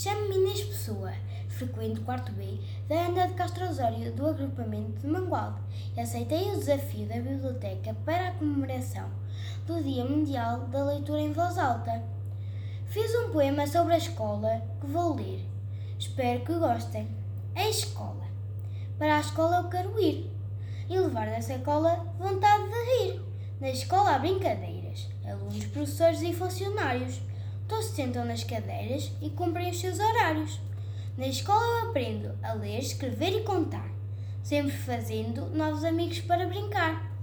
Chamo-me Inês Pessoa, frequento o quarto B da Ana de Castro Osório do agrupamento de Mangualde e aceitei o desafio da biblioteca para a comemoração do Dia Mundial da Leitura em Voz Alta. Fiz um poema sobre a escola que vou ler. Espero que gostem. A escola. Para a escola eu quero ir e levar dessa escola vontade de rir. Na escola há brincadeiras, alunos, professores e funcionários. Todos se sentam nas cadeiras e cumprem os seus horários. Na escola eu aprendo a ler, escrever e contar, sempre fazendo novos amigos para brincar.